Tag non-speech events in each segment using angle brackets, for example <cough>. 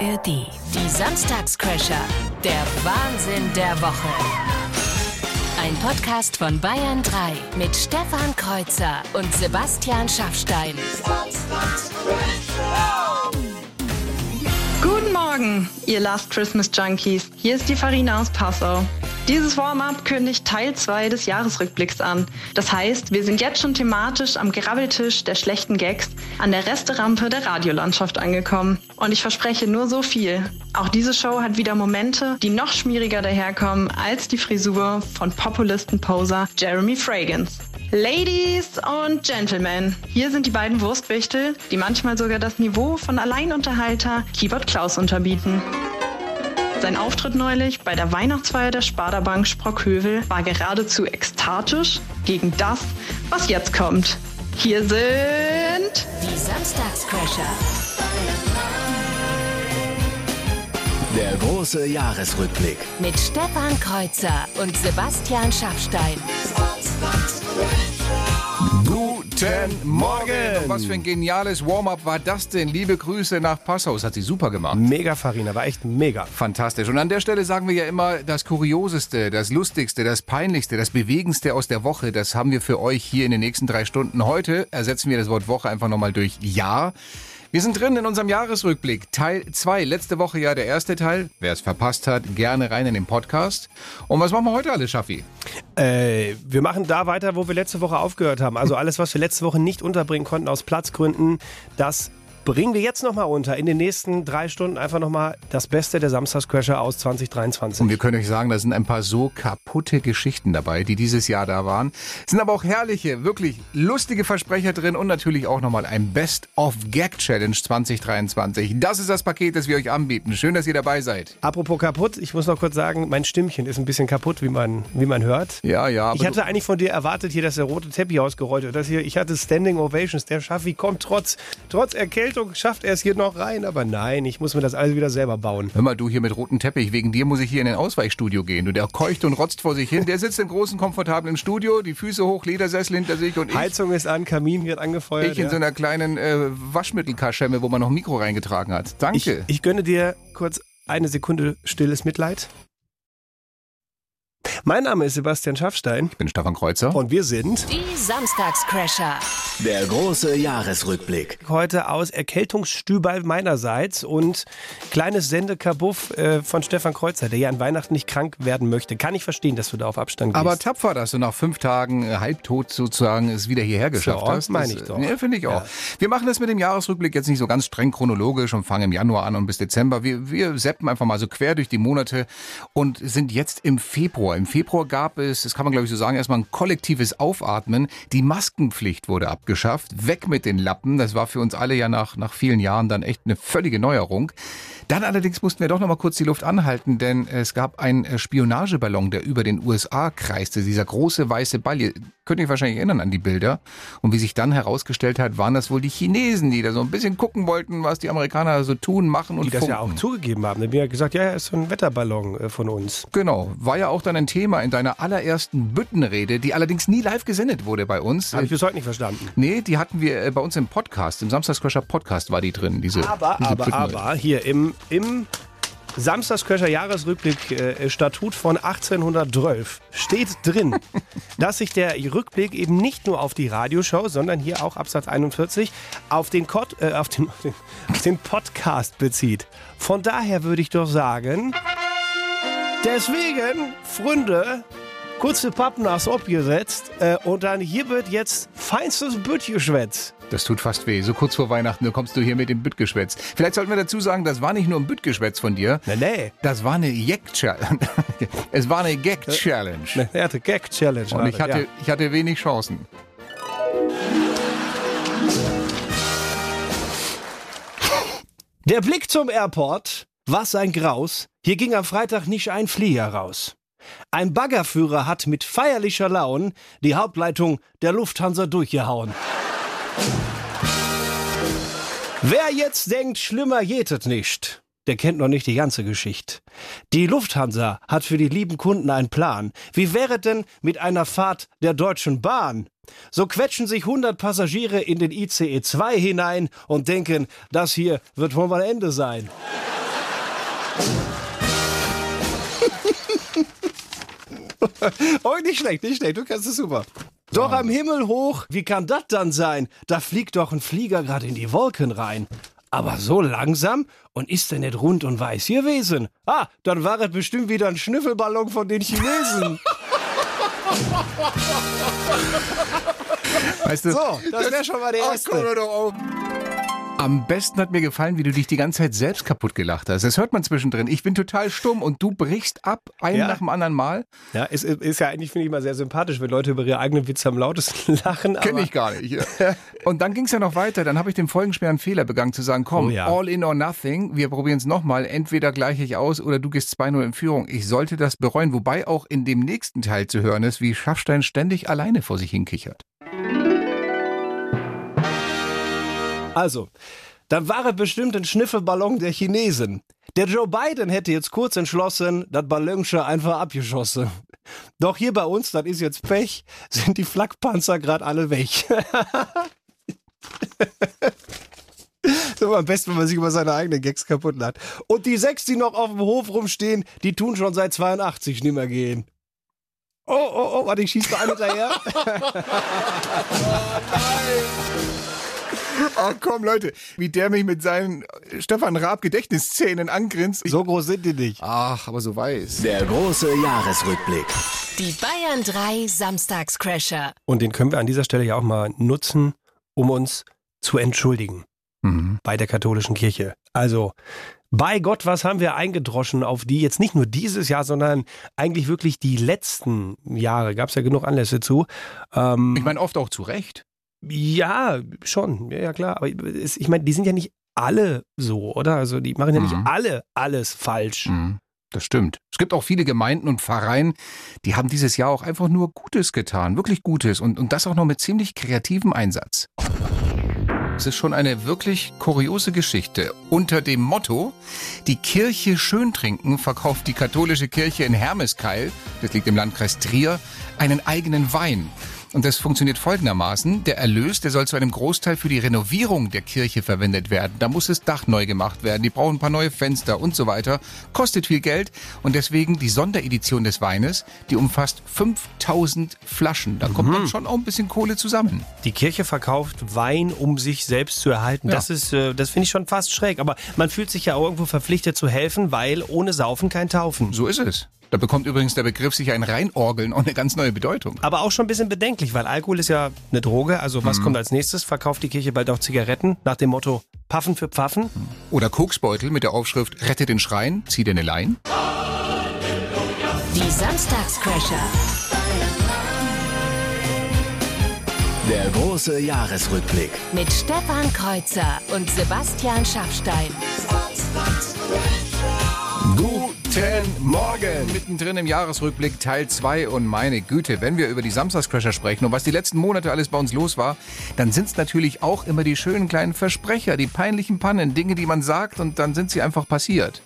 ARD. Die Samstagscrasher. Der Wahnsinn der Woche. Ein Podcast von Bayern 3 mit Stefan Kreuzer und Sebastian Schaffstein. Guten Morgen, ihr Last Christmas Junkies. Hier ist die Farina aus Passau. Dieses Warm-up kündigt Teil 2 des Jahresrückblicks an. Das heißt, wir sind jetzt schon thematisch am Grabbeltisch der schlechten Gags an der Resterampe der Radiolandschaft angekommen. Und ich verspreche nur so viel. Auch diese Show hat wieder Momente, die noch schmieriger daherkommen als die Frisur von Populisten-Poser Jeremy Fragrance. Ladies und Gentlemen, hier sind die beiden Wurstwichtel, die manchmal sogar das Niveau von Alleinunterhalter Keyboard Klaus unterbieten. Sein Auftritt neulich bei der Weihnachtsfeier der Sparda-Bank Sprockhövel war geradezu ekstatisch gegen das, was jetzt kommt. Hier sind Die Samstagscrasher. Der große Jahresrückblick. Mit Stefan Kreuzer und Sebastian Schaffstein. Guten Morgen! Was für ein geniales Warm-up war das denn? Liebe Grüße nach Passau. Das hat sie super gemacht. Mega Farina, war echt mega. Fantastisch. Und an der Stelle sagen wir ja immer, das Kurioseste, das Lustigste, das Peinlichste, das Bewegendste aus der Woche, das haben wir für euch hier in den nächsten drei Stunden. Heute ersetzen wir das Wort Woche einfach nochmal durch Jahr. Wir sind drin in unserem Jahresrückblick, Teil 2. Letzte Woche ja der erste Teil. Wer es verpasst hat, gerne rein in den Podcast. Und was machen wir heute alles, Schaffi? Äh, wir machen da weiter, wo wir letzte Woche aufgehört haben. Also alles, was wir letzte Woche nicht unterbringen konnten aus Platzgründen, das bringen wir jetzt nochmal unter. In den nächsten drei Stunden einfach nochmal das Beste der Samstagscrasher aus 2023. Und wir können euch sagen, da sind ein paar so kaputte Geschichten dabei, die dieses Jahr da waren. Es sind aber auch herrliche, wirklich lustige Versprecher drin und natürlich auch nochmal ein Best-of-Gag-Challenge 2023. Das ist das Paket, das wir euch anbieten. Schön, dass ihr dabei seid. Apropos kaputt, ich muss noch kurz sagen, mein Stimmchen ist ein bisschen kaputt, wie man, wie man hört. Ja, ja. Ich hatte eigentlich von dir erwartet hier, dass der rote Teppich ausgerollt wird. Das hier, ich hatte Standing Ovations. Der Schaffi kommt trotz, trotz Erkältung, schafft er es hier noch rein. Aber nein, ich muss mir das alles wieder selber bauen. Hör mal, du hier mit rotem Teppich, wegen dir muss ich hier in ein Ausweichstudio gehen. Du, der keucht und rotzt vor sich hin. Der sitzt im großen, komfortablen Studio, die Füße hoch, Ledersessel hinter sich und ich, Heizung ist an, Kamin wird angefeuert. ich in ja. so einer kleinen äh, Waschmittelkaschemme, wo man noch ein Mikro reingetragen hat. ich, Danke. ich gönne dir kurz eine Sekunde stilles Mitleid. Mein Name ist Sebastian Schaffstein ich bin Stefan Kreuzer. und wir sind Die Samstagscrasher. Der große Jahresrückblick. heute aus Erkältungsstübal meinerseits und kleines Sendekabuff äh, von Stefan Kreuzer, der ja an Weihnachten nicht krank werden möchte. Kann ich verstehen, dass du da auf Abstand gehst. Aber tapfer, dass du nach fünf Tagen äh, halbtot sozusagen es wieder hierher geschafft So, hast. meine Das, ich doch. Ja, finde ich auch. Wir machen das mit dem Jahresrückblick jetzt nicht so ganz streng chronologisch und fangen im Januar an und bis Dezember. Wir, wir seppen einfach mal so quer durch die Monate und sind jetzt im Februar. Im Februar gab es, das kann man glaube ich so sagen, erstmal ein kollektives Aufatmen. Die Maskenpflicht wurde abgeschafft. Weg mit den Lappen. Das war für uns alle ja nach, nach vielen Jahren dann echt eine völlige Neuerung. Dann allerdings mussten wir doch noch mal kurz die Luft anhalten, denn es gab einen äh, Spionageballon, der über den USA kreiste. Dieser große weiße Ball. Ihr könnt euch wahrscheinlich erinnern an die Bilder. Und wie sich dann herausgestellt hat, waren das wohl die Chinesen, die da so ein bisschen gucken wollten, was die Amerikaner so tun, machen und die das ja auch zugegeben haben. Die haben ja gesagt, ja, ist so ein Wetterballon äh, von uns. Genau, war ja auch dann ein Thema in deiner allerersten Büttenrede, die allerdings nie live gesendet wurde bei uns. Habe ich bis heute nicht verstanden. Nee, die hatten wir äh, bei uns im Podcast, im Samstagscrasher Podcast war die drin, diese Aber, diese aber, aber, hier im, im Samstagsköcher Jahresrückblick äh, Statut von 1812 steht drin, <laughs> dass sich der Rückblick eben nicht nur auf die Radioshow, sondern hier auch Absatz 41 auf den, Kod, äh, auf den, <laughs> auf den Podcast bezieht. Von daher würde ich doch sagen, deswegen, Freunde, kurze Pappen aufs abgesetzt äh, und dann hier wird jetzt feinstes Bütgeschwätz. Das tut fast weh. So kurz vor Weihnachten, da kommst du hier mit dem Büttgeschwätz. Vielleicht sollten wir dazu sagen, das war nicht nur ein Büttgeschwätz von dir. Nee, nee. Das war eine Gag-Challenge. <laughs> es war eine Gag-Challenge. Er hatte Gag-Challenge. Und ich hatte, ja. ich hatte wenig Chancen. Der Blick zum Airport, was ein Graus. Hier ging am Freitag nicht ein Flieger raus. Ein Baggerführer hat mit feierlicher Laune die Hauptleitung der Lufthansa durchgehauen. Wer jetzt denkt, schlimmer geht es nicht, der kennt noch nicht die ganze Geschichte. Die Lufthansa hat für die lieben Kunden einen Plan. Wie wäre denn mit einer Fahrt der Deutschen Bahn? So quetschen sich 100 Passagiere in den ICE 2 hinein und denken, das hier wird wohl mal Ende sein. <laughs> oh, nicht schlecht, nicht schlecht. Du kannst es super. Doch am Himmel hoch, wie kann das dann sein? Da fliegt doch ein Flieger gerade in die Wolken rein. Aber so langsam und ist er nicht rund und weiß gewesen? Ah, dann war es bestimmt wieder ein Schnüffelballon von den Chinesen. <laughs> Weißt du, So, das wäre schon mal der Ach, erste. komm, hör doch auf. Am besten hat mir gefallen, wie du dich die ganze Zeit selbst kaputt gelacht hast. Das hört man zwischendrin. Ich bin total stumm und du brichst ab, einen Ja. nach dem anderen Mal. Ja, es ist, ist ja eigentlich, finde ich mal sehr sympathisch, wenn Leute über ihre eigenen Witze am lautesten <laughs> lachen. Kenn aber- ich gar nicht. <laughs> Und dann ging es ja noch weiter. Dann habe ich den folgenschweren Fehler begangen zu sagen, komm, Oh ja. all in or nothing. Wir probieren es nochmal. Entweder gleiche ich aus oder du gehst 2-0 in Führung. Ich sollte das bereuen. Wobei auch in dem nächsten Teil zu hören ist, wie Schaffstein ständig alleine vor sich hinkichert. Also, dann war es bestimmt ein Schnüffelballon der Chinesen. Der Joe Biden hätte jetzt kurz entschlossen, das Ballonsche einfach abgeschossen. Doch hier bei uns, das ist jetzt Pech, sind die Flakpanzer gerade alle weg. <laughs> Ist immer am besten, wenn man sich über seine eigenen Gags kaputt lacht. Und die sechs, die noch auf dem Hof rumstehen, die tun schon seit 82 nicht mehr gehen. Oh, oh, oh, warte, ich schieß noch einen hinterher. <laughs> <laughs> Ach komm, Leute, wie der mich mit seinen Stefan Raab Gedächtnisszenen angrinst. So groß sind die nicht. Ach, aber so weiß. Der große Jahresrückblick. Die Bayern 3 Samstagscrasher. Und den können wir an dieser Stelle ja auch mal nutzen, um uns zu entschuldigen Mhm. bei der katholischen Kirche. Also, bei Gott, was haben wir eingedroschen auf die jetzt nicht nur dieses Jahr, sondern eigentlich wirklich die letzten Jahre. Gab es ja genug Anlässe zu. Ähm, Ich meine, oft auch zu Recht. Ja, schon, ja, ja klar. Aber es, ich meine, die sind ja nicht alle so, oder? Also die machen ja nicht Mhm. alle alles falsch. Mhm. Das stimmt. Es gibt auch viele Gemeinden und Pfarreien, die haben dieses Jahr auch einfach nur Gutes getan, wirklich Gutes und, und das auch noch mit ziemlich kreativem Einsatz. Es ist schon eine wirklich kuriose Geschichte. Unter dem Motto, die Kirche schön trinken, verkauft die katholische Kirche in Hermeskeil, das liegt im Landkreis Trier, einen eigenen Wein. Und das funktioniert folgendermaßen. Der Erlös, der soll zu einem Großteil für die Renovierung der Kirche verwendet werden. Da muss das Dach neu gemacht werden. Die brauchen ein paar neue Fenster und so weiter. Kostet viel Geld. Und deswegen die Sonderedition des Weines, die umfasst 5000 Flaschen. Da kommt dann schon auch ein bisschen Kohle zusammen. Die Kirche verkauft Wein, um sich selbst zu erhalten. Ja. Das ist, äh, das finde ich schon fast schräg. Aber man fühlt sich ja auch irgendwo verpflichtet zu helfen, weil ohne Saufen kein Taufen. So ist es. Da bekommt übrigens der Begriff sich ein Reinorgeln auch eine ganz neue Bedeutung. Aber auch schon ein bisschen bedenklich, weil Alkohol ist ja eine Droge. Also was kommt als nächstes? Verkauft die Kirche bald auch Zigaretten nach dem Motto Paffen für Pfaffen? Oder Koksbeutel mit der Aufschrift Rette den Schrein, zieh dir eine Lein. Die Samstagscrasher. Der große Jahresrückblick. Mit Stefan Kreuzer und Sebastian Schaffstein. Morgen! Mittendrin im Jahresrückblick Teil 2 und meine Güte, wenn wir über die Samstagscrasher sprechen und was die letzten Monate alles bei uns los war, dann sind es natürlich auch immer die schönen kleinen Versprecher, die peinlichen Pannen, Dinge, die man sagt und dann sind sie einfach passiert.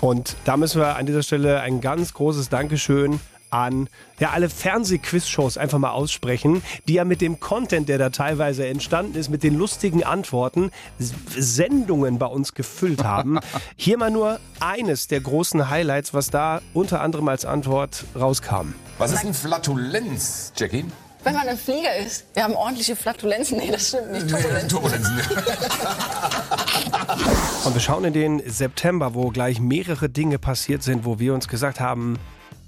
Und da müssen wir an dieser Stelle ein ganz großes Dankeschön an ja, alle Fernsehquiz-Shows einfach mal aussprechen, die ja mit dem Content, der da teilweise entstanden ist, mit den lustigen Antworten, Sendungen bei uns gefüllt haben. <laughs> Hier mal nur eines der großen Highlights, was da unter anderem als Antwort rauskam. Was ist ein Flatulenz, Jackie? Wenn man ein Flieger ist. Wir haben ordentliche Flatulenzen. Nee, das stimmt nicht. <laughs> Turbulenzen. Turbulenzen. Und wir schauen in den September, wo gleich mehrere Dinge passiert sind, wo wir uns gesagt haben,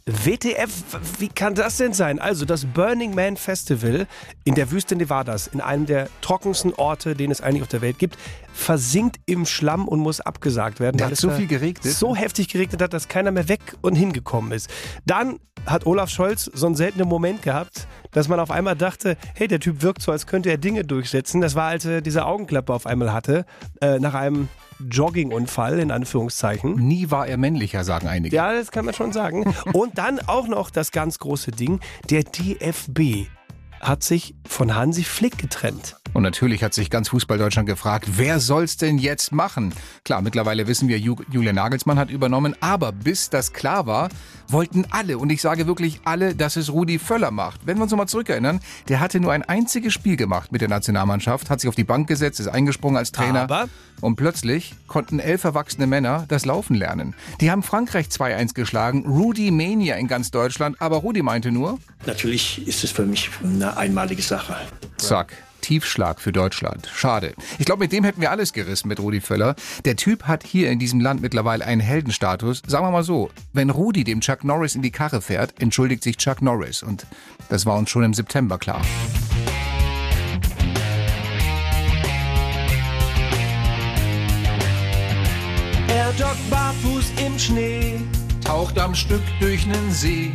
WTF, wie kann das denn sein? Also das Burning Man Festival in der Wüste Nevadas, in einem der trockensten Orte, den es eigentlich auf der Welt gibt, versinkt im Schlamm und muss abgesagt werden. Weil hat so viel geregnet, So heftig geregnet hat, dass keiner mehr weg und hingekommen ist. Dann hat Olaf Scholz so einen seltenen Moment gehabt, dass man auf einmal dachte, hey, der Typ wirkt so, als könnte er Dinge durchsetzen. Das war, als er diese Augenklappe auf einmal hatte, äh, nach einem Joggingunfall, in Anführungszeichen. Nie war er männlicher, sagen einige. Ja, das kann man schon sagen. <laughs> Und dann auch noch das ganz große Ding, der DFB hat sich von Hansi Flick getrennt. Und natürlich hat sich ganz Fußball-Deutschland gefragt, wer soll's denn jetzt machen? Klar, mittlerweile wissen wir, Ju Julian Nagelsmann hat übernommen, aber bis das klar war, wollten alle, und ich sage wirklich alle, dass es Rudi Völler macht. Wenn wir uns nochmal zurückerinnern, der hatte nur ein einziges Spiel gemacht mit der Nationalmannschaft, hat sich auf die Bank gesetzt, ist eingesprungen als Trainer. Aber? Und plötzlich konnten elf erwachsene Männer das Laufen lernen. Die haben Frankreich 2-1 geschlagen, Rudi Mania in ganz Deutschland, aber Rudi meinte nur, Natürlich ist es für mich eine einmalige Sache. zack. Tiefschlag für Deutschland. Schade. Ich glaube, mit dem hätten wir alles gerissen mit Rudi Völler. Der Typ hat hier in diesem Land mittlerweile einen Heldenstatus. Sagen wir mal so, wenn Rudi dem Chuck Norris in die Karre fährt, entschuldigt sich Chuck Norris. Und das war uns schon im September klar. Er joggt barfuß im Schnee, Taucht am Stück durch nen See,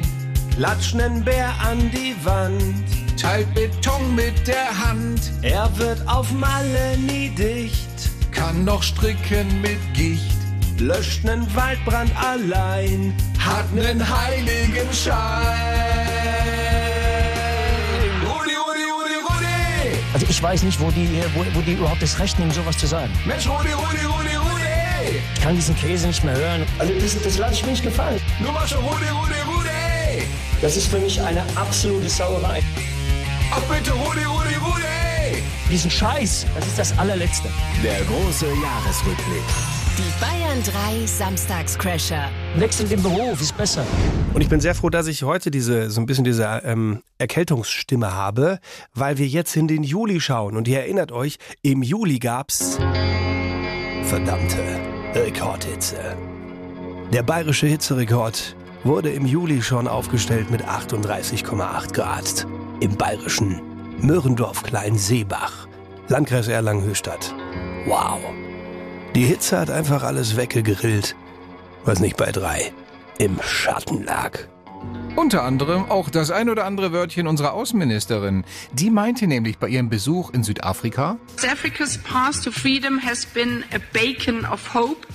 klatscht nen Bär an die Wand. Teilt Beton mit der Hand, Er wird auf Malle nie dicht, kann noch stricken mit Gicht, löscht nen Waldbrand allein. hat nen heiligen Schein. Rudi, Rudi, Rudi, Rudi! Also ich weiß nicht, wo die, wo, wo die überhaupt das Recht nehmen, sowas zu sagen. Mensch, Rudi, Rudi, Rudi, Rudi! Ich kann diesen Käse nicht mehr hören. Also das, das lasse ich mir nicht gefallen. Nur mal schon Rudi, Rudi, Rudi! Das ist für mich eine absolute Sauerei. Ach bitte, Rudi, Rudi, Rudi! Diesen Scheiß, das ist das allerletzte. Der große Jahresrückblick. Die Bayern 3 Samstagscrasher. Wechsel den Beruf, ist besser. Und ich bin sehr froh, dass ich heute diese so ein bisschen diese ähm, Erkältungsstimme habe, weil wir jetzt in den Juli schauen. Und ihr erinnert euch, im Juli gab's verdammte Rekordhitze. Der bayerische Hitzerekord wurde im Juli schon aufgestellt mit 38,8 Grad im bayerischen Möhrendorf Kleinseebach, Landkreis Erlangen-Höchstadt. Wow. Die Hitze hat einfach alles weggegrillt, was nicht bei drei im Schatten lag. Unter anderem auch das ein oder andere Wörtchen unserer Außenministerin. Die meinte nämlich bei ihrem Besuch in Südafrika, Africa's path to freedom has been a beacon of hope,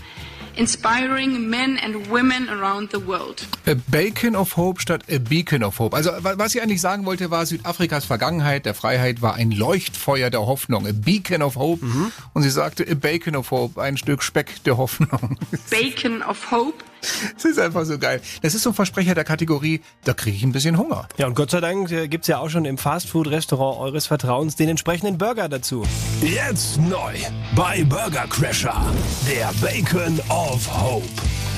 inspiring men and women around the world. A Bacon of Hope statt A Beacon of Hope. Also wa- was sie eigentlich sagen wollte, war Südafrikas Vergangenheit der Freiheit war ein Leuchtfeuer der Hoffnung. A Beacon of Hope. Und sie sagte A Bacon of Hope, ein Stück Speck der Hoffnung. Beacon of hope. Das ist einfach so geil. Das ist so ein Versprecher der Kategorie, da kriege ich ein bisschen Hunger. Ja, und Gott sei Dank äh, gibt's ja auch schon im Fastfood-Restaurant eures Vertrauens den entsprechenden Burger dazu. Jetzt neu bei Burger Crasher. Der Bacon of Hope.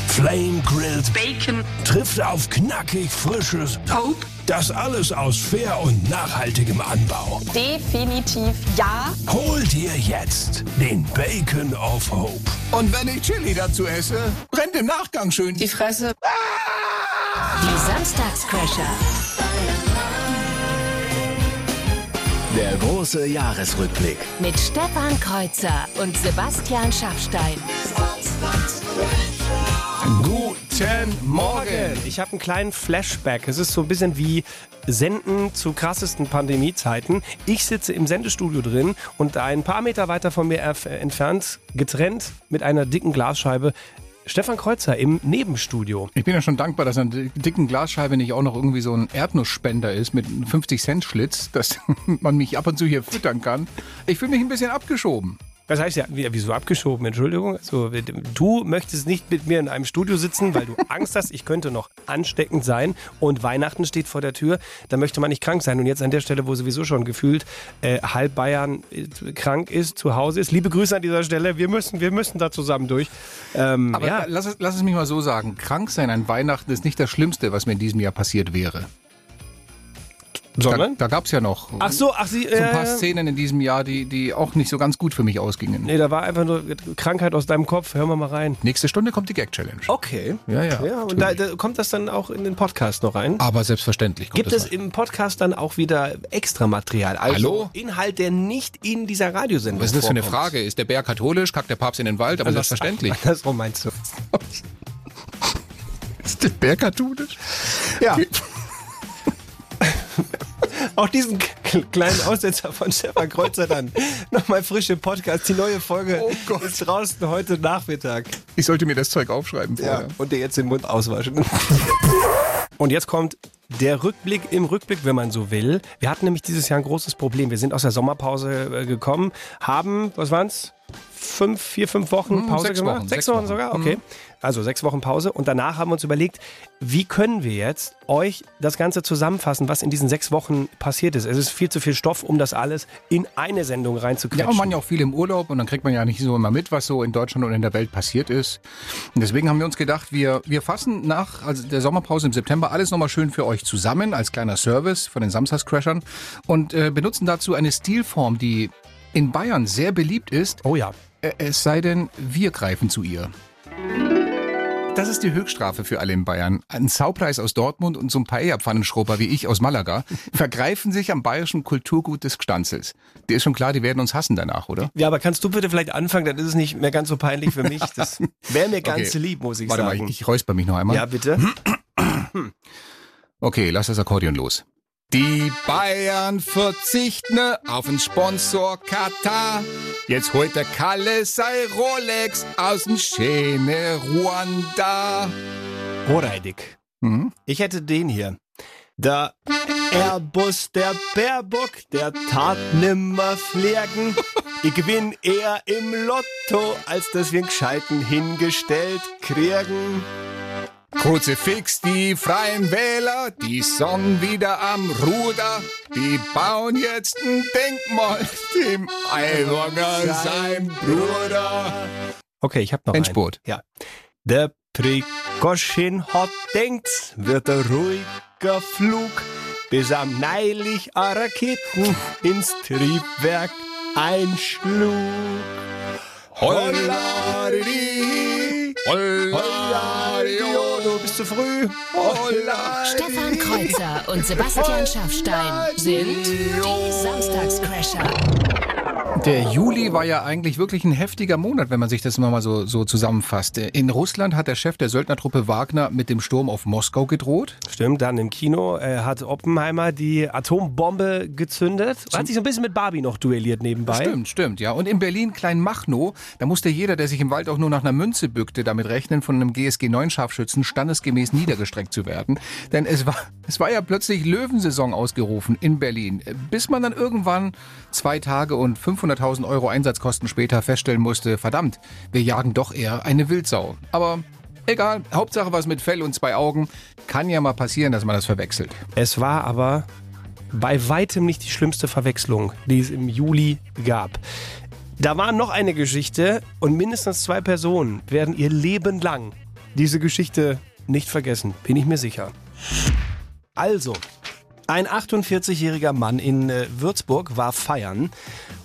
Flame Grilled Bacon trifft auf knackig frisches Hope. Das alles aus fair und nachhaltigem Anbau. Definitiv ja. Hol dir jetzt den Bacon of Hope. Und wenn ich Chili dazu esse, brennt im Nachgang schön Die Fresse. Die Samstagscrasher. Der große Jahresrückblick. Mit Stefan Kreuzer und Sebastian Schaffstein. Guten Morgen. Ich habe einen kleinen Flashback. Es ist so ein bisschen wie Senden zu krassesten Pandemiezeiten. Ich sitze im Sendestudio drin und ein paar Meter weiter von mir entfernt, getrennt mit einer dicken Glasscheibe, Stefan Kreuzer im Nebenstudio. Ich bin ja schon dankbar, dass an der dicken Glasscheibe nicht auch noch irgendwie so ein Erdnussspender ist mit einem 50-Cent-Schlitz, dass <laughs> man mich ab und zu hier füttern kann. Ich fühle mich ein bisschen abgeschoben. Das heißt ja, wie- wieso abgeschoben? Entschuldigung. Also, du möchtest nicht mit mir in einem Studio sitzen, weil du <laughs> Angst hast, ich könnte noch ansteckend sein. Und Weihnachten steht vor der Tür. Da möchte man nicht krank sein. Und jetzt an der Stelle, wo sowieso schon gefühlt äh, halb Bayern äh, krank ist, zu Hause ist. Liebe Grüße an dieser Stelle. Wir müssen, wir müssen da zusammen durch. Ähm, Aber ja. lass, es, lass es mich mal so sagen. Krank sein an Weihnachten ist nicht das Schlimmste, was mir in diesem Jahr passiert wäre. Sondern? Da, da gab es ja noch Ach so, ach sie. so ein paar äh, Szenen in diesem Jahr, die, die auch nicht so ganz gut für mich ausgingen. Nee, da war einfach nur Krankheit aus deinem Kopf. Hören wir mal rein. Nächste Stunde kommt die Gag-Challenge. Okay. Ja, ja. Ja, und da, da kommt das dann auch in den Podcast noch rein. Aber selbstverständlich kommt Gibt es im Podcast dann auch wieder extra Material? Also Hallo? Inhalt, der nicht in dieser Radiosendung Was ist das für eine vorkommt. Frage? Ist der Bär katholisch? Kackt der Papst in den Wald? Aber Anders- selbstverständlich. <laughs> Andersrum meinst du? <laughs> Ist der Bär katholisch? Ja. Auch Artisten kleinen Aussetzer von Stefan Kreuzer dann. <laughs> Nochmal frische Podcast. Die neue Folge Oh ist draußen heute Nachmittag. Ich sollte mir das Zeug aufschreiben vorher. Ja. Und dir jetzt den Mund auswaschen. <laughs> Und jetzt kommt Der Rückblick im Rückblick, wenn man so will. Wir hatten nämlich dieses Jahr ein großes Problem. Wir sind aus der Sommerpause äh, gekommen, haben, was waren's? Fünf, vier, fünf Wochen Hm, Pause sechs gemacht? Wochen, sechs sechs Wochen Wochen. sogar? Okay. Also sechs Wochen Pause. Und danach haben wir uns überlegt, wie können wir jetzt euch das Ganze zusammenfassen, was in diesen sechs Wochen passiert ist. Es ist viel zu viel Stoff, um das alles in eine Sendung Ja, reinzuquetschen. und man ja auch viel im Urlaub und dann kriegt man ja nicht so immer mit, was so in Deutschland und in der Welt passiert ist. Und deswegen haben wir uns gedacht, wir, wir fassen nach also der Sommerpause im September alles nochmal schön für euch zusammen als kleiner Service von den Samstagscrashern und äh, benutzen dazu eine Stilform, die in Bayern sehr beliebt ist. Oh ja. Äh, Es sei denn, wir greifen zu ihr. Das ist die Höchststrafe für alle in Bayern. Ein Saupreis aus Dortmund und so ein Paella-Pfannenschrubber wie ich aus Malaga <laughs> vergreifen sich am bayerischen Kulturgut des Gstanzels. Dir ist schon klar, die werden uns hassen danach, oder? Ja, aber kannst du bitte vielleicht anfangen, dann ist es nicht mehr ganz so peinlich für mich. Das <laughs> wäre mir ganz Okay. lieb, muss ich Warte sagen. mal, ich, ich räusper mich noch einmal. ja, bitte. <clears throat> Okay, lass das Akkordeon los. Die Bayern verzichten auf den Sponsor Katar. Jetzt holt der Kalle sei Rolex aus dem schöne Ruanda. Horeidig. Mhm. Ich hätte den hier. Der Airbus, der Baerbock, der tat nimmer fliegen. Ich gewinn eher im Lotto, als dass wir einen Gescheiten hingestellt kriegen. Kruzifix, die Freien Wähler, die sind wieder am Ruder. Die bauen jetzt ein Denkmal <laughs> dem Aiwanger sein Bruder. Okay, ich hab noch Endspurt. einen. Ja. Der Prikoschin hat denkt, wird ein ruhiger Flug, bis am neulich a Raketen ins Triebwerk einschlug. Du bist zu früh. Stefan Kreuzer und Sebastian Schaffstein sind die Samstagscrasher. Der Juli war ja eigentlich wirklich ein heftiger Monat, wenn man sich das mal so, so zusammenfasst. In Russland hat der Chef der Söldnertruppe Wagner mit dem Sturm auf Moskau gedroht. Stimmt, dann im Kino äh, hat Oppenheimer die Atombombe gezündet. Hat sich so ein bisschen mit Barbie noch duelliert nebenbei. Stimmt, stimmt, ja. Und in Berlin Kleinmachnow, da musste jeder, der sich im Wald auch nur nach einer Münze bückte, damit rechnen, von einem GSG-9-Scharfschützen standesgemäß niedergestreckt zu werden. <laughs> Denn es war, es war ja plötzlich Löwensaison ausgerufen in Berlin. Bis man dann irgendwann zwei Tage und 500.000 Euro Einsatzkosten später feststellen musste, verdammt, wir jagen doch eher eine Wildsau. Aber egal, Hauptsache was mit Fell und zwei Augen. Kann ja mal passieren, dass man das verwechselt. Es war aber bei weitem nicht die schlimmste Verwechslung, die es im Juli gab. Da war noch eine Geschichte und mindestens zwei Personen werden ihr Leben lang diese Geschichte nicht vergessen, bin ich mir sicher. Also, ein 48-jähriger Mann in äh, Würzburg war feiern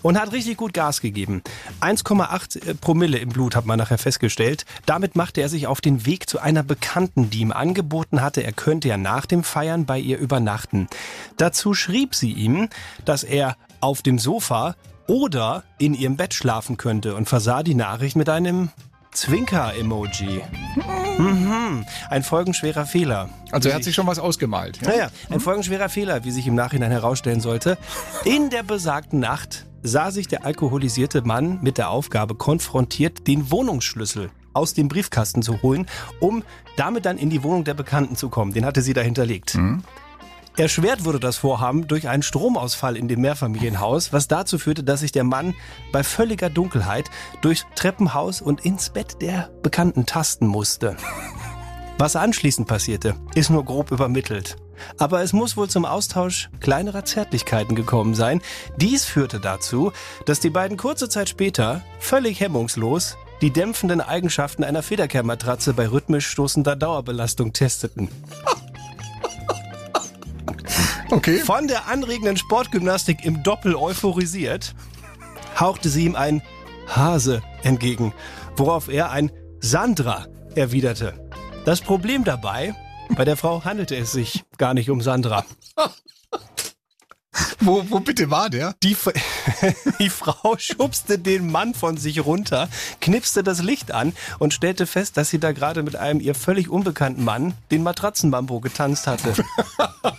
und hat richtig gut Gas gegeben. 1,8 Promille im Blut hat man nachher festgestellt. Damit machte er sich auf den Weg zu einer Bekannten, die ihm angeboten hatte, er könnte ja nach dem Feiern bei ihr übernachten. Dazu schrieb sie ihm, dass er auf dem Sofa oder in ihrem Bett schlafen könnte und versah die Nachricht mit einem Zwinker-Emoji. Mhm. Ein folgenschwerer Fehler. Also er hat sich schon was ausgemalt. Ja? Naja, ein folgenschwerer Fehler, wie sich im Nachhinein herausstellen sollte. In der besagten Nacht sah sich der alkoholisierte Mann mit der Aufgabe konfrontiert, den Wohnungsschlüssel aus dem Briefkasten zu holen, um damit dann in die Wohnung der Bekannten zu kommen. Den hatte sie da hinterlegt. Erschwert wurde das Vorhaben durch einen Stromausfall in dem Mehrfamilienhaus, was dazu führte, dass sich der Mann bei völliger Dunkelheit durchs Treppenhaus und ins Bett der Bekannten tasten musste. Was anschließend passierte, ist nur grob übermittelt. Aber es muss wohl zum Austausch kleinerer Zärtlichkeiten gekommen sein. Dies führte dazu, dass die beiden kurze Zeit später völlig hemmungslos die dämpfenden Eigenschaften einer Federkehrmatratze bei rhythmisch stoßender Dauerbelastung testeten. <laughs> Okay. Von der anregenden Sportgymnastik im Doppel euphorisiert, hauchte sie ihm ein Hase entgegen, worauf er ein Sandra erwiderte. Das Problem dabei, bei der Frau handelte es sich gar nicht um Sandra. <laughs> Wo, wo bitte war der? Die, <laughs> die Frau schubste den Mann von sich runter, knipste das Licht an und stellte fest, dass sie da gerade mit einem ihr völlig unbekannten Mann den Matratzenbambo getanzt hatte.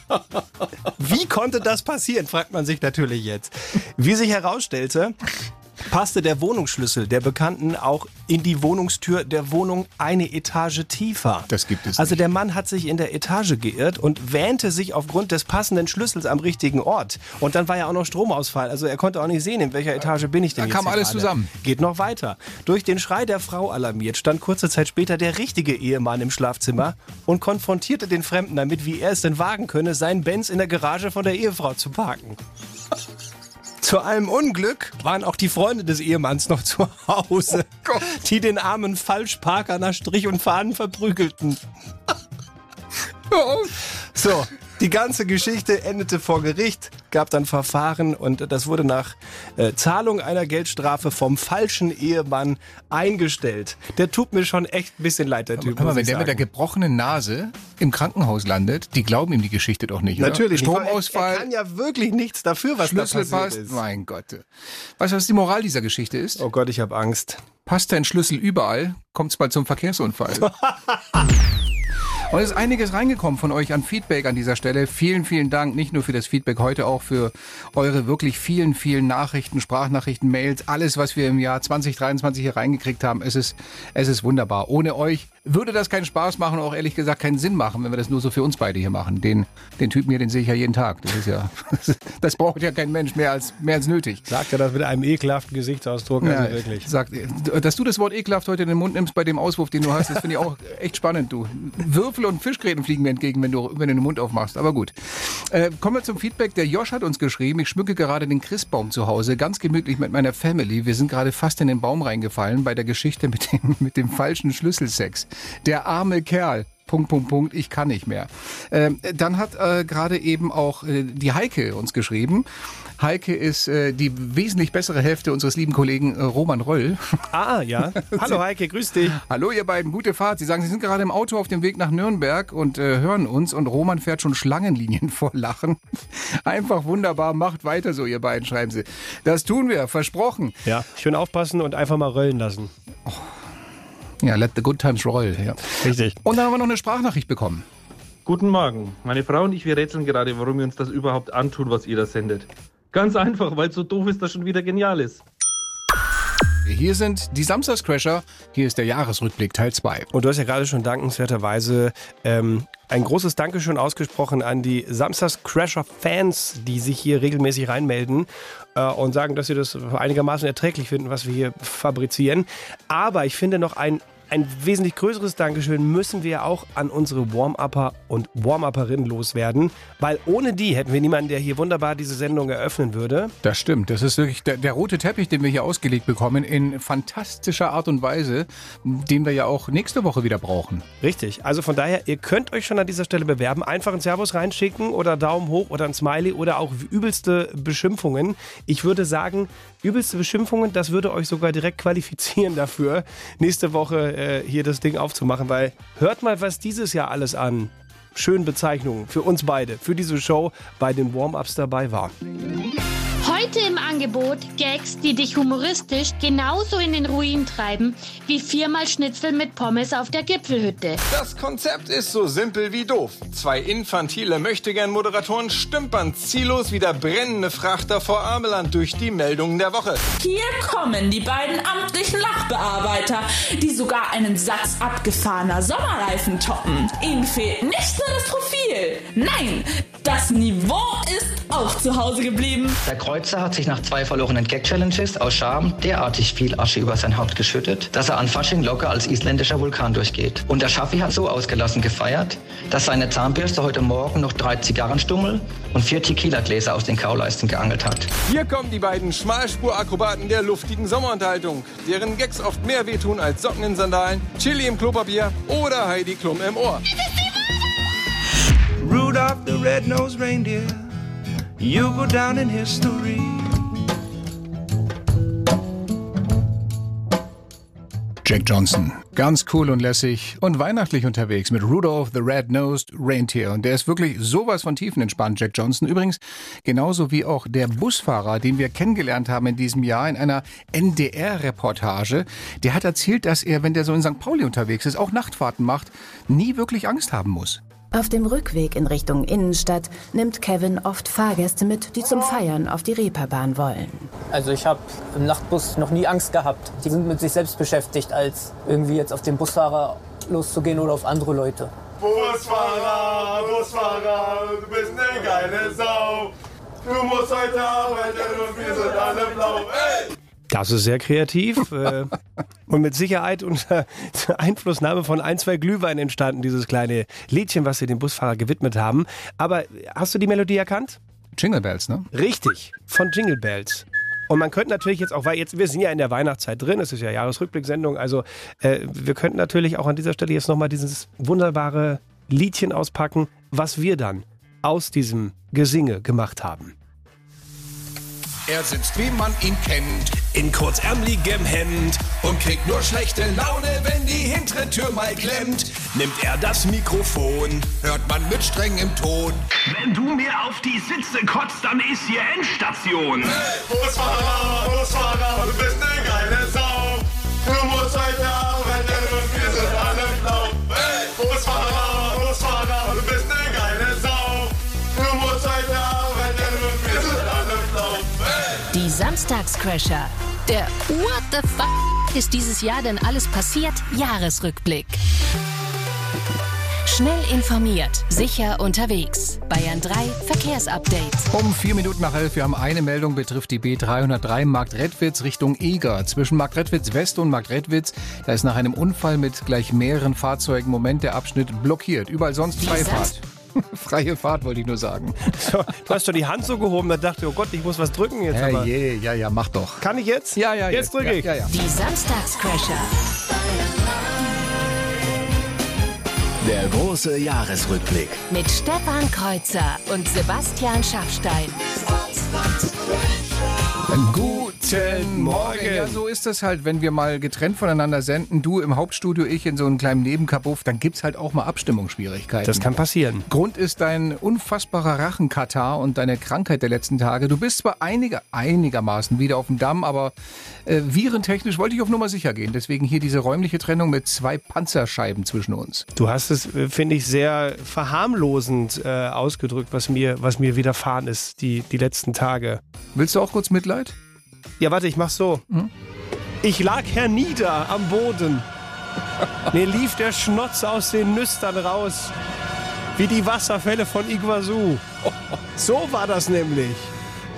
<laughs> Wie konnte das passieren, fragt man sich natürlich jetzt. Wie sich herausstellte, passte der Wohnungsschlüssel der Bekannten auch in die Wohnungstür der Wohnung eine Etage tiefer. Das gibt es. Also der Mann hat sich in der Etage geirrt und wähnte sich aufgrund des passenden Schlüssels am richtigen Ort. Und dann war ja auch noch Stromausfall. Also er konnte auch nicht sehen, in welcher Etage bin ich denn Da jetzt kam hier alles gerade. zusammen. Geht noch weiter. Durch den Schrei der Frau alarmiert stand kurze Zeit später der richtige Ehemann im Schlafzimmer und konfrontierte den Fremden damit, wie er es denn wagen könne, seinen Benz in der Garage von der Ehefrau zu parken. Zu allem Unglück waren auch die Freunde des Ehemanns noch zu Hause, die den armen Falschparker nach Strich und Faden verprügelten. So, die ganze Geschichte endete vor Gericht, gab dann Verfahren und das wurde nach äh, Zahlung einer Geldstrafe vom falschen Ehemann eingestellt. Der tut mir schon echt ein bisschen leid, der Typ. Muss wenn der mit der gebrochenen Nase im Krankenhaus landet, die glauben ihm die Geschichte doch nicht, oder? Natürlich nicht. Stromausfall, Er kann ja wirklich nichts dafür, was da Schlüssel passiert passt. ist. Mein Gott. Weißt du, was die Moral dieser Geschichte ist? Oh Gott, ich habe Angst. Passt dein Schlüssel überall, kommt's bald zum Verkehrsunfall. <laughs> Und es ist einiges reingekommen von euch an Feedback an dieser Stelle. Vielen, vielen Dank. Nicht nur für das Feedback heute, auch für eure wirklich vielen, vielen Nachrichten, Sprachnachrichten, Mails, alles, was wir im Jahr 2023 hier reingekriegt haben. Es ist, es ist wunderbar. Ohne euch würde das keinen Spaß machen und auch ehrlich gesagt keinen Sinn machen, wenn wir das nur so für uns beide hier machen. Den, den Typen hier, den sehe ich ja jeden Tag. Das ist ja, <laughs> das braucht ja kein Mensch mehr als, mehr als nötig. Sagt er das mit einem ekelhaften Gesichtsausdruck? Ja, also wirklich. Sagt, dass du das Wort ekelhaft heute in den Mund nimmst bei dem Auswurf, den du hast, das finde ich auch echt spannend, du. Würfel und Fischgräten fliegen mir entgegen, wenn du, wenn du den Mund aufmachst. Aber gut. Äh, kommen wir zum Feedback. Der Josh hat uns geschrieben, ich schmücke gerade den Christbaum zu Hause, ganz gemütlich mit meiner Family. Wir sind gerade fast in den Baum reingefallen bei der Geschichte mit dem, <laughs> mit dem falschen Schlüsselsex. Der arme Kerl. Punkt, Punkt, Punkt, ich kann nicht mehr. Ähm, dann hat äh, gerade eben auch äh, die Heike uns geschrieben. Heike ist äh, die wesentlich bessere Hälfte unseres lieben Kollegen äh, Roman Röll. Ah, ja. <laughs> Hallo Heike, grüß dich. Hallo ihr beiden, gute Fahrt. Sie sagen, Sie sind gerade im Auto auf dem Weg nach Nürnberg und äh, hören uns und Roman fährt schon Schlangenlinien <laughs> vor Lachen. Einfach wunderbar, macht weiter so, ihr beiden, schreiben Sie. Das tun wir, versprochen. Ja, schön aufpassen und einfach mal rollen lassen. Ja, let the good times roll. Ja. Richtig. Und dann haben wir noch eine Sprachnachricht bekommen. Guten Morgen. Meine Frau und ich, wir rätseln gerade, warum wir uns das überhaupt antun, was ihr da sendet. Ganz einfach, weil es so doof ist, dass schon wieder genial ist. Hier sind die Samstagscrasher. Hier ist der Jahresrückblick Teil 2. Und du hast ja gerade schon dankenswerterweise ähm, ein großes Dankeschön ausgesprochen an die Samstags-Crasher-Fans, die sich hier regelmäßig reinmelden äh, und sagen, dass sie das einigermaßen erträglich finden, was wir hier fabrizieren. Aber ich finde noch ein ein wesentlich größeres Dankeschön müssen wir auch an unsere Warm-Upper und Warm-Upperinnen loswerden, weil ohne die hätten wir niemanden, der hier wunderbar diese Sendung eröffnen würde. Das stimmt. Das ist wirklich der, der rote Teppich, den wir hier ausgelegt bekommen, in fantastischer Art und Weise, den wir ja auch nächste Woche wieder brauchen. Richtig. Also von daher, ihr könnt euch schon an dieser Stelle bewerben. Einfach einen Servus reinschicken oder Daumen hoch oder ein Smiley oder auch übelste Beschimpfungen. Ich würde sagen, übelste Beschimpfungen, das würde euch sogar direkt qualifizieren dafür, nächste Woche äh, hier das Ding aufzumachen, weil hört mal, was dieses Jahr alles an schönen Bezeichnungen für uns beide, für diese Show bei den Warm-Ups dabei war. Heute im Angebot Gags, die dich humoristisch genauso in den Ruin treiben wie viermal Schnitzel mit Pommes auf der Gipfelhütte. Das Konzept ist so simpel wie doof. Zwei infantile Möchtegern-Moderatoren stümpern ziellos wie der brennende Frachter vor Ameland durch die Meldungen der Woche. Hier kommen die beiden amtlichen Lachbearbeiter, die sogar einen Satz abgefahrener Sommerreifen toppen. Ihnen fehlt nicht nur das Profil, nein, das Niveau ist auch zu Hause geblieben. Der Kreuzer hat sich nach zwei verlorenen Gag-Challenges aus Scham derartig viel Asche über sein Haupt geschüttet, dass er an Fasching locker als isländischer Vulkan durchgeht. Und der Schaffi hat so ausgelassen gefeiert, dass seine Zahnbürste heute Morgen noch drei Zigarrenstummel und vier Tequila-Gläser aus den Kauleisten geangelt hat. Hier kommen die beiden Schmalspurakrobaten der luftigen Sommerunterhaltung, deren Gags oft mehr wehtun als Socken in Sandalen, Chili im Klopapier oder Heidi Klum im Ohr. Rudolph the red-nosed reindeer, you go down in history. Jack Johnson. Ganz cool und lässig und weihnachtlich unterwegs mit Rudolph the Red-Nosed Reindeer. Und der ist wirklich sowas von tiefenentspannt, Jack Johnson. Übrigens genauso wie auch der Busfahrer, den wir kennengelernt haben in diesem Jahr in einer NDR-Reportage. Der hat erzählt, dass er, wenn der so in St. Pauli unterwegs ist, auch Nachtfahrten macht, nie wirklich Angst haben muss. Auf dem Rückweg in Richtung Innenstadt nimmt Kevin oft Fahrgäste mit, die zum Feiern auf die Reeperbahn wollen. Also ich habe im Nachtbus noch nie Angst gehabt. Die sind mit sich selbst beschäftigt, als irgendwie jetzt auf den Busfahrer loszugehen oder auf andere Leute. Busfahrer, Busfahrer, du bist eine geile Sau. Du musst heute arbeiten und wir sind alle blau. Ey! Das ist sehr kreativ <laughs> äh, und mit Sicherheit unter <laughs> Einflussnahme von ein, zwei Glühwein entstanden, dieses kleine Liedchen, was Sie dem Busfahrer gewidmet haben. Aber hast du die Melodie erkannt? Jingle Bells, ne? Richtig, von Jingle Bells. Und man könnte natürlich jetzt auch, weil jetzt, wir sind ja in der Weihnachtszeit drin, es ist ja Jahresrückblicksendung, also äh, wir könnten natürlich auch an dieser Stelle jetzt nochmal dieses wunderbare Liedchen auspacken, was wir dann aus diesem Gesinge gemacht haben. Er sitzt, wie man ihn kennt, in kurzärmeligem Hemd und kriegt nur schlechte Laune, wenn die hintere Tür mal klemmt. Nimmt er das Mikrofon, hört man mit strengem Ton. Wenn du mir auf die Sitze kotzt, dann ist hier Endstation. Hey, Busfahrer, Busfahrer, du bist eine Samstagscrasher. Der What the fuck ist dieses Jahr denn alles passiert? Jahresrückblick. Schnell informiert, sicher unterwegs. Bayern 3 Verkehrsupdate. Um vier Minuten nach elf, wir haben eine Meldung, betrifft die B303 Marktredwitz Richtung Eger. Zwischen Marktredwitz West und Marktredwitz, da ist nach einem Unfall mit gleich mehreren Fahrzeugen Moment der Abschnitt blockiert. Überall sonst freie Fahrt. <laughs> Freie Fahrt wollte ich nur sagen. So, du hast doch die Hand so gehoben, da dachte ich, oh Gott, ich muss was drücken jetzt. Ja, aber. je, ja, ja, mach doch. Kann ich jetzt? Ja, ja, Jetzt drücke ja, ich. Ja, ja. Die Samstagscrasher. Der große Jahresrückblick. Mit Stefan Kreuzer und Sebastian Schaffstein. Guten Morgen. Ja, so ist es halt, wenn wir mal getrennt voneinander senden. Du im Hauptstudio, ich in so einem kleinen Nebenkabuff, dann gibt's halt auch mal Abstimmungsschwierigkeiten. Das kann passieren. Grund ist dein unfassbarer Rachenkatar und deine Krankheit der letzten Tage. Du bist zwar einiger, einigermaßen wieder auf dem Damm, aber äh, virentechnisch wollte ich auf Nummer sicher gehen. Deswegen hier diese räumliche Trennung mit zwei Panzerscheiben zwischen uns. Du hast es, äh, finde ich, sehr verharmlosend äh, ausgedrückt, was mir, was mir widerfahren ist die, die letzten Tage. Willst du auch kurz Mitleid? Ja, warte, ich mach's so. Ich lag hernieder am Boden. Mir lief der Schnotz aus den Nüstern raus. Wie die Wasserfälle von Iguazu. <laughs> So war das nämlich.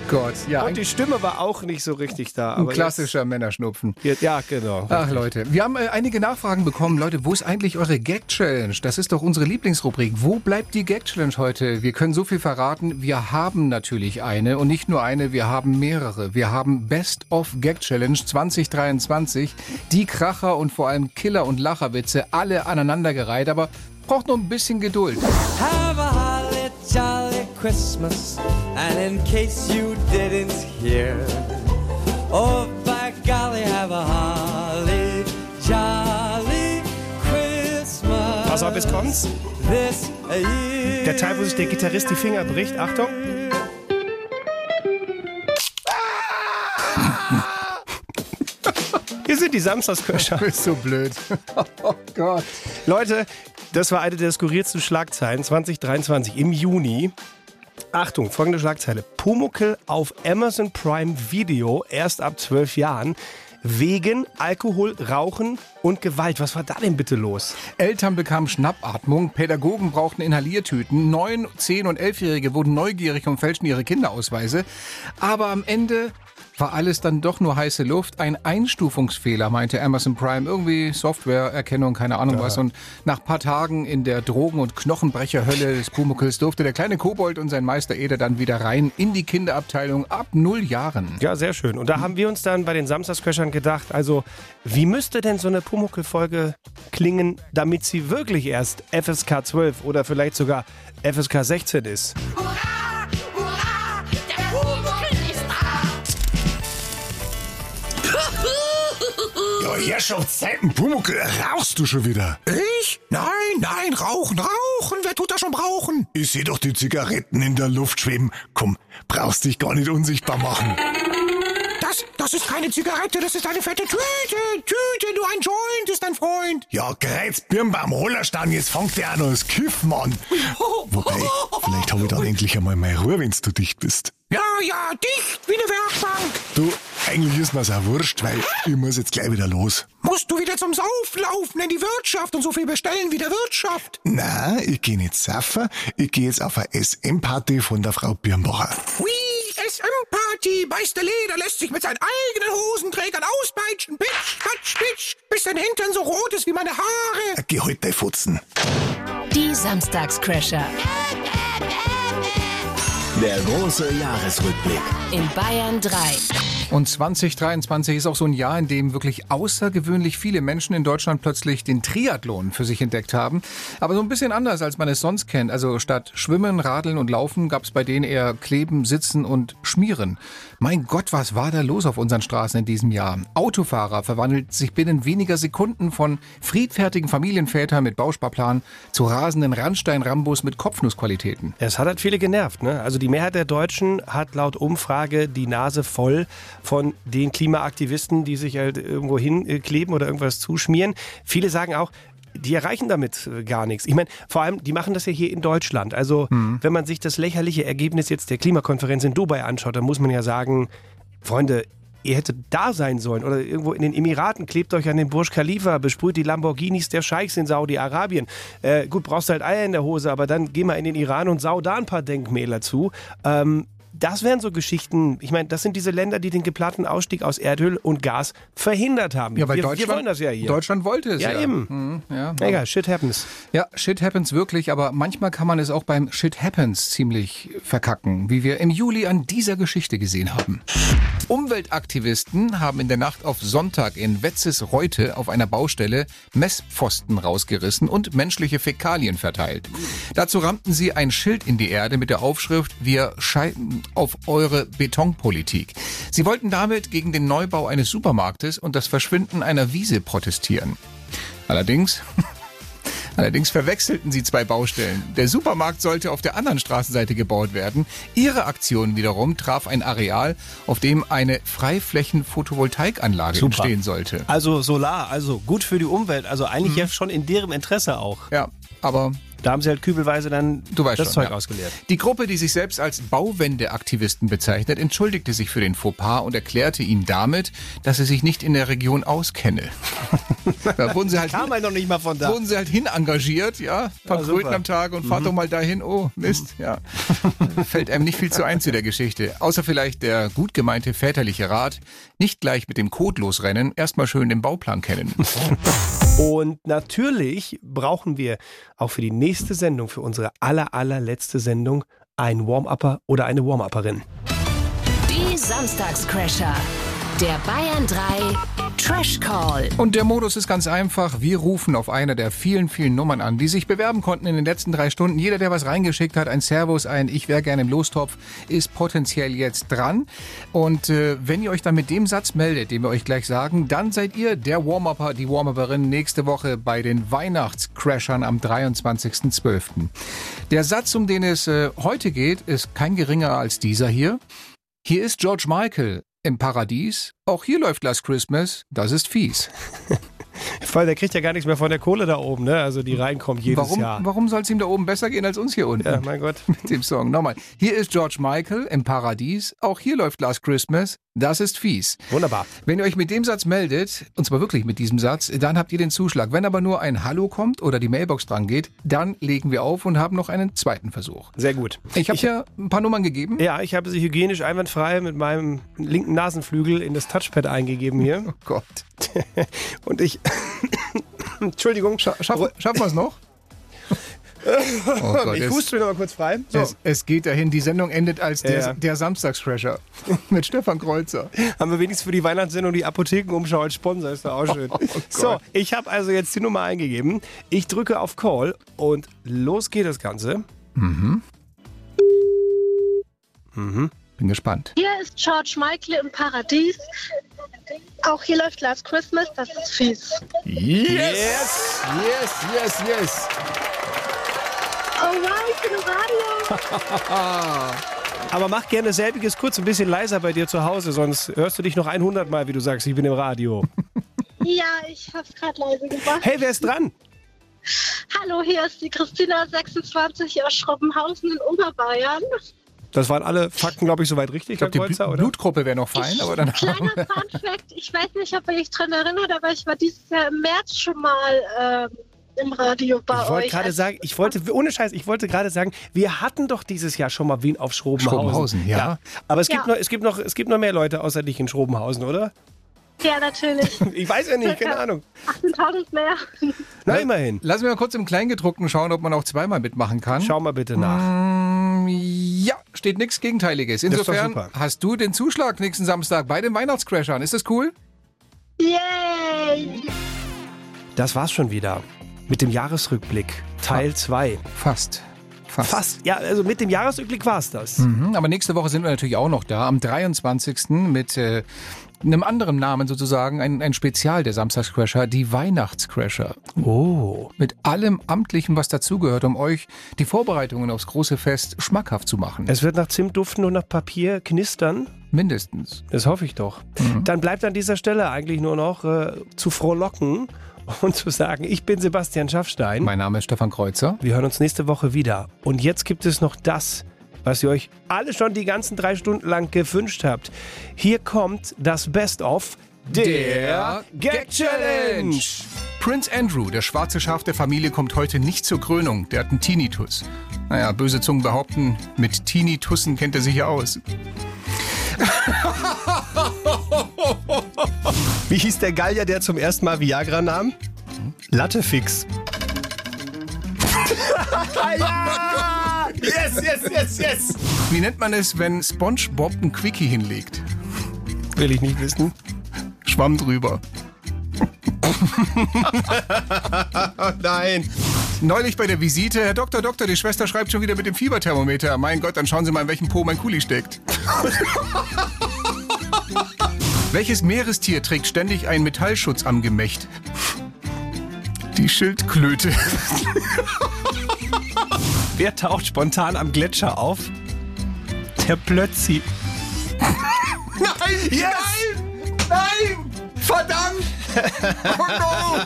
Gott, ja. Und die Stimme war auch nicht so richtig da. Ein aber klassischer Männerschnupfen. Jetzt, ja, genau. Ach Leute, wir haben äh, einige Nachfragen bekommen. Leute, wo ist eigentlich eure Gag-Challenge? Das ist doch unsere Lieblingsrubrik. Wo bleibt die Gag-Challenge heute? Wir können so viel verraten. Wir haben natürlich eine und nicht nur eine, wir haben mehrere. Wir haben Best of Gag-Challenge 2023. Die Kracher und vor allem Killer- und Lacherwitze alle aneinandergereiht, aber braucht noch ein bisschen Geduld. Have a holly jolly Christmas. And in case you didn't hear, oh by golly, have a holly jolly Christmas. Pass auf, jetzt kommt's. This year. Der Teil, wo sich der Gitarrist die Finger bricht. Achtung. <laughs> Hier sind die Samstagsköcher. Du bist so blöd. <laughs> Oh Gott. Leute, das war eine der skurrilsten Schlagzeilen 2023 im Juni. Achtung, folgende Schlagzeile. Pumuckel auf Amazon Prime Video erst ab 12 Jahren wegen Alkohol, Rauchen und Gewalt. Was war da denn bitte los? Eltern bekamen Schnappatmung, Pädagogen brauchten Inhaliertüten, neun, zehn und elfjährige wurden neugierig und fälschten ihre Kinderausweise. Aber am Ende war alles dann doch nur heiße Luft. Ein Einstufungsfehler, meinte Amazon Prime. Irgendwie Softwareerkennung, keine Ahnung Ja. was. Und nach paar Tagen in der Drogen- und Knochenbrecherhölle des Pumuckls durfte der kleine Kobold und sein Meister Eder dann wieder rein in die Kinderabteilung ab null Jahren. Ja, sehr schön. Und da haben wir uns dann bei den Samstagsköchern gedacht, also wie müsste denn so eine Pumuckel-Folge klingen, damit sie wirklich erst FSK 12 oder vielleicht sogar FSK 16 ist? Ja, Herrschaftszeiten, Pumuckel, rauchst du schon wieder? Ich? Nein, nein, rauchen, rauchen, wer tut das schon rauchen? Ich seh doch die Zigaretten in der Luft schweben. Komm, brauchst dich gar nicht unsichtbar machen. Das, das ist keine Zigarette, das ist eine fette Tüte. Tüte, du ein Joint ist dein Freund. Ja, da greizt Birnbaum Hollerstein, jetzt fängt der noch das Kiffen an. <laughs> Wobei, vielleicht habe ich dann endlich einmal meine Ruhe, wenn du dicht bist. Ja, ja, dicht wie eine Werkbank. Du, eigentlich ist mir's auch wurscht, weil ich muss jetzt gleich wieder los. Musst du wieder zum Saufen laufen in die Wirtschaft und so viel bestellen wie der Wirtschaft? Na, ich gehe nicht saufen, ich gehe jetzt auf eine SM-Party von der Frau Birnbacher. Hui, SM-Party. Meister Leder lässt sich mit seinen eigenen Hosenträgern auspeitschen. Pitsch, patsch, pitsch, bis sein Hintern so rot ist wie meine Haare. Geh heute dein Futzen. Die Samstagscrasher. Der große Jahresrückblick. In Bayern 3. Und 2023 ist auch so ein Jahr, in dem wirklich außergewöhnlich viele Menschen in Deutschland plötzlich den Triathlon für sich entdeckt haben. Aber so ein bisschen anders, als man es sonst kennt. Also statt Schwimmen, Radeln und Laufen gab es bei denen eher Kleben, Sitzen und Schmieren. Mein Gott, was war da los auf unseren Straßen in diesem Jahr? Autofahrer verwandelt sich binnen weniger Sekunden von friedfertigen Familienvätern mit Bausparplan zu rasenden Randstein-Rambos mit Kopfnussqualitäten. Es hat halt viele genervt. Ne? Also die Mehrheit der Deutschen hat laut Umfrage die Nase voll von den Klimaaktivisten, die sich halt irgendwo hinkleben oder irgendwas zuschmieren. Viele sagen auch, die erreichen damit äh, gar nichts. Ich meine, vor allem, die machen das ja hier in Deutschland. Also, wenn man sich das lächerliche Ergebnis jetzt der Klimakonferenz in Dubai anschaut, dann muss man ja sagen, Freunde, ihr hättet da sein sollen oder irgendwo in den Emiraten, klebt euch an den Burj Khalifa, besprüht die Lamborghinis der Scheichs in Saudi-Arabien. Äh, gut, brauchst halt Eier in der Hose, aber dann geh mal in den Iran und sau da ein paar Denkmäler zu. Ähm, das wären so Geschichten, ich meine, das sind diese Länder, die den geplanten Ausstieg aus Erdöl und Gas verhindert haben. Ja, weil wir, Deutschland, wir wollen das ja hier. Deutschland wollte es ja. Ja, eben. Mhm, ja, Egal, shit happens. Ja, shit happens wirklich, aber manchmal kann man es auch beim shit happens ziemlich verkacken, wie wir im Juli an dieser Geschichte gesehen haben. Umweltaktivisten haben in der Nacht auf Sonntag in Wetzes-Reute auf einer Baustelle Messpfosten rausgerissen und menschliche Fäkalien verteilt. Dazu rammten sie ein Schild in die Erde mit der Aufschrift Wir scheiden auf eure Betonpolitik. Sie wollten damit gegen den Neubau eines Supermarktes und das Verschwinden einer Wiese protestieren. Allerdings <laughs> Allerdings verwechselten sie zwei Baustellen. Der Supermarkt sollte auf der anderen Straßenseite gebaut werden. Ihre Aktion wiederum traf ein Areal, auf dem eine Freiflächen-Photovoltaikanlage entstehen sollte. Also Solar, also gut für die Umwelt, also eigentlich ja schon in deren Interesse auch. Ja, aber Da haben sie halt kübelweise dann Du weißt das schon, Zeug ja. ausgeleert. Die Gruppe, die sich selbst als Bauwendeaktivisten bezeichnet, entschuldigte sich für den Fauxpas und erklärte ihn damit, dass sie sich nicht in der Region auskenne. <laughs> da wurden sie halt Kam halt noch nicht mal von da. wurden sie halt hin engagiert, ja, ein paar Ja, Kröten am Tag und fahrt Mhm. doch mal dahin, oh Mist, ja. <laughs> Fällt einem nicht viel zu ein zu der Geschichte. Außer vielleicht der gut gemeinte väterliche Rat, nicht gleich mit dem Code losrennen, erstmal schön den Bauplan kennen. <laughs> Und natürlich brauchen wir auch für die nächste Sendung, für unsere aller, allerletzte Sendung, einen Warm-Upper oder eine Warm-Upperin. Die Samstagscrasher. Der Bayern 3 Trash Call. Und der Modus ist ganz einfach. Wir rufen auf einer der vielen, vielen Nummern an, die sich bewerben konnten in den letzten drei Stunden. Jeder, der was reingeschickt hat, ein Servus, ein Ich wäre gerne im Lostopf, ist potenziell jetzt dran. Und äh, wenn ihr euch dann mit dem Satz meldet, den wir euch gleich sagen, dann seid ihr der Warm-Upper, die Warm-Upperin nächste Woche bei den Weihnachtscrashern am 23.12. Der Satz, um den es äh, heute geht, ist kein geringer als dieser hier. Hier ist George Michael im Paradies. Auch hier läuft Last Christmas. Das ist fies. <laughs> Weil der kriegt ja gar nichts mehr von der Kohle da oben, ne? Also die reinkommt jedes warum, Jahr. Warum soll es ihm da oben besser gehen als uns hier unten? Ja, mein Gott. <laughs> Mit dem Song. Nochmal. Hier ist George Michael im Paradies. Auch hier läuft Last Christmas. Das ist fies. Wunderbar. Wenn ihr euch mit dem Satz meldet, und zwar wirklich mit diesem Satz, dann habt ihr den Zuschlag. Wenn aber nur ein Hallo kommt oder die Mailbox dran geht, dann legen wir auf und haben noch einen zweiten Versuch. Sehr gut. Ich habe ja ein paar Nummern gegeben. Ja, ich habe sie hygienisch einwandfrei mit meinem linken Nasenflügel in das Touchpad eingegeben hier. Oh Gott. <laughs> Und ich. <coughs> Entschuldigung. Scha schaff, schaffen wir es noch? <laughs> Oh Gott, ich huste mir noch mal kurz frei. So. Es, es geht dahin, die Sendung endet als der, Ja. der Samstagscrasher <laughs> mit Stefan Kreuzer. Haben wir wenigstens für die Weihnachtssendung die Apothekenumschau als Sponsor, ist doch auch <laughs> schön. so, ich habe also jetzt die Nummer eingegeben. Ich drücke auf Call und los geht das Ganze. Mhm. Mhm. Bin gespannt. Hier ist George Michael im Paradies. Auch hier läuft Last Christmas, das ist fies. Yes! Yes, yes, yes. Oh wow, ich bin im Radio. <laughs> Aber mach gerne selbiges kurz ein bisschen leiser bei dir zu Hause, sonst hörst du dich noch 100 Mal, wie du sagst, ich bin im Radio. <laughs> Ja, ich hab's gerade leise gemacht. Hey, wer ist dran? Hallo, hier ist die Christina, 26 aus Schroppenhausen in Oberbayern. Das waren alle Fakten, glaube ich, soweit richtig, Ich glaube, die Herr Kreuzer, Bl- oder? Blutgruppe wäre noch fein, aber dann Kleiner Fun Fact, ich weiß nicht, ob ihr euch dran erinnert, aber ich war dieses Jahr im März schon mal ähm, im Radio bei Ich wollte euch. gerade sagen, ich wollte, ohne Scheiß, ich wollte gerade sagen, wir hatten doch dieses Jahr schon mal Wien auf Schrobenhausen. Schrobenhausen, ja. Aber es gibt, Ja. noch, es, gibt noch, es gibt noch mehr Leute außer dich in Schrobenhausen, oder? Ja, natürlich. <laughs> Ich weiß ja nicht, keine Ahnung. 18.000 mehr. Na, immerhin. Lassen wir mal kurz im Kleingedruckten schauen, ob man auch zweimal mitmachen kann. Schau mal bitte nach. Mm, Ja, steht nichts Gegenteiliges. Insofern super. hast du den Zuschlag nächsten Samstag bei den Weihnachtscrashern. Ist das cool? Yay! Das war's schon wieder. Mit dem Jahresrückblick, Teil 2. Fast. Fast. Fast. Ja, also mit dem Jahresrückblick war's das. Mhm, aber nächste Woche sind wir natürlich auch noch da, am 23. mit äh, einem anderen Namen sozusagen, ein, ein Spezial der Samstagscrasher, die Weihnachtscrasher. Oh. Mit allem Amtlichen, was dazugehört, um euch die Vorbereitungen aufs große Fest schmackhaft zu machen. Es wird nach Zimt duften und nach Papier knistern. Mindestens. Das hoffe ich doch. Dann bleibt an dieser Stelle eigentlich nur noch äh, zu frohlocken und zu sagen, ich bin Sebastian Schaffstein. Mein Name ist Stefan Kreuzer. Wir hören uns nächste Woche wieder. Und jetzt gibt es noch das, was ihr euch alle schon die ganzen drei Stunden lang gewünscht habt. Hier kommt das Best-of der Gag Challenge. Prince Andrew, der schwarze Schaf der Familie, kommt heute nicht zur Krönung. Der hat einen Tinnitus. Naja, böse Zungen behaupten, mit Tinnitussen kennt er sich ja aus. <laughs> Wie hieß der Gallier, der zum ersten Mal Viagra nahm? Lattefix. <laughs> ja! Yes, yes, yes, yes! Wie nennt man es, wenn SpongeBob ein Quickie hinlegt? Will ich nicht wissen. Schwamm drüber. <laughs> Nein. Neulich bei der Visite, Herr Doktor, Doktor, die Schwester schreibt schon wieder mit dem Fieberthermometer. Mein Gott, dann schauen Sie mal, in welchem Po mein Kuli steckt. <laughs> Welches Meerestier trägt ständig einen Metallschutz am Gemächt? Die Schildklöte. <laughs> Wer taucht spontan am Gletscher auf? Der Plötzi. <laughs> Nein! Yes! Nein! Nein! Verdammt! Oh no!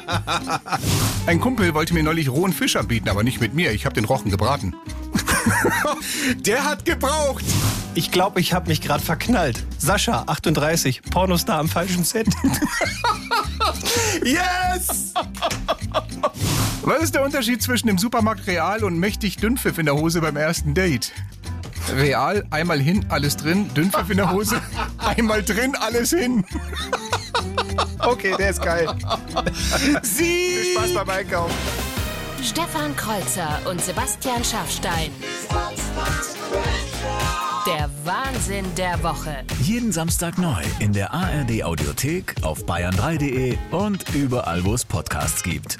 <laughs> Ein Kumpel wollte mir neulich rohen Fisch anbieten, aber nicht mit mir. Ich habe den Rochen gebraten. <laughs> Der hat gebraucht. Ich glaube, ich habe mich gerade verknallt. Sascha, 38, Pornostar am falschen Set. Yes! Was ist der Unterschied zwischen dem Supermarkt Real und mächtig Dünnpfiff in der Hose beim ersten Date? Real, einmal hin, alles drin, Dünnpfiff in der Hose, <laughs> einmal drin, alles hin. Okay, der ist geil. Sie! Viel Spaß beim Einkaufen. Stefan Kreuzer und Sebastian Schaffstein. Der Wahnsinn der Woche. Jeden Samstag neu in der ARD Audiothek, auf bayern3.de und überall, wo es Podcasts gibt.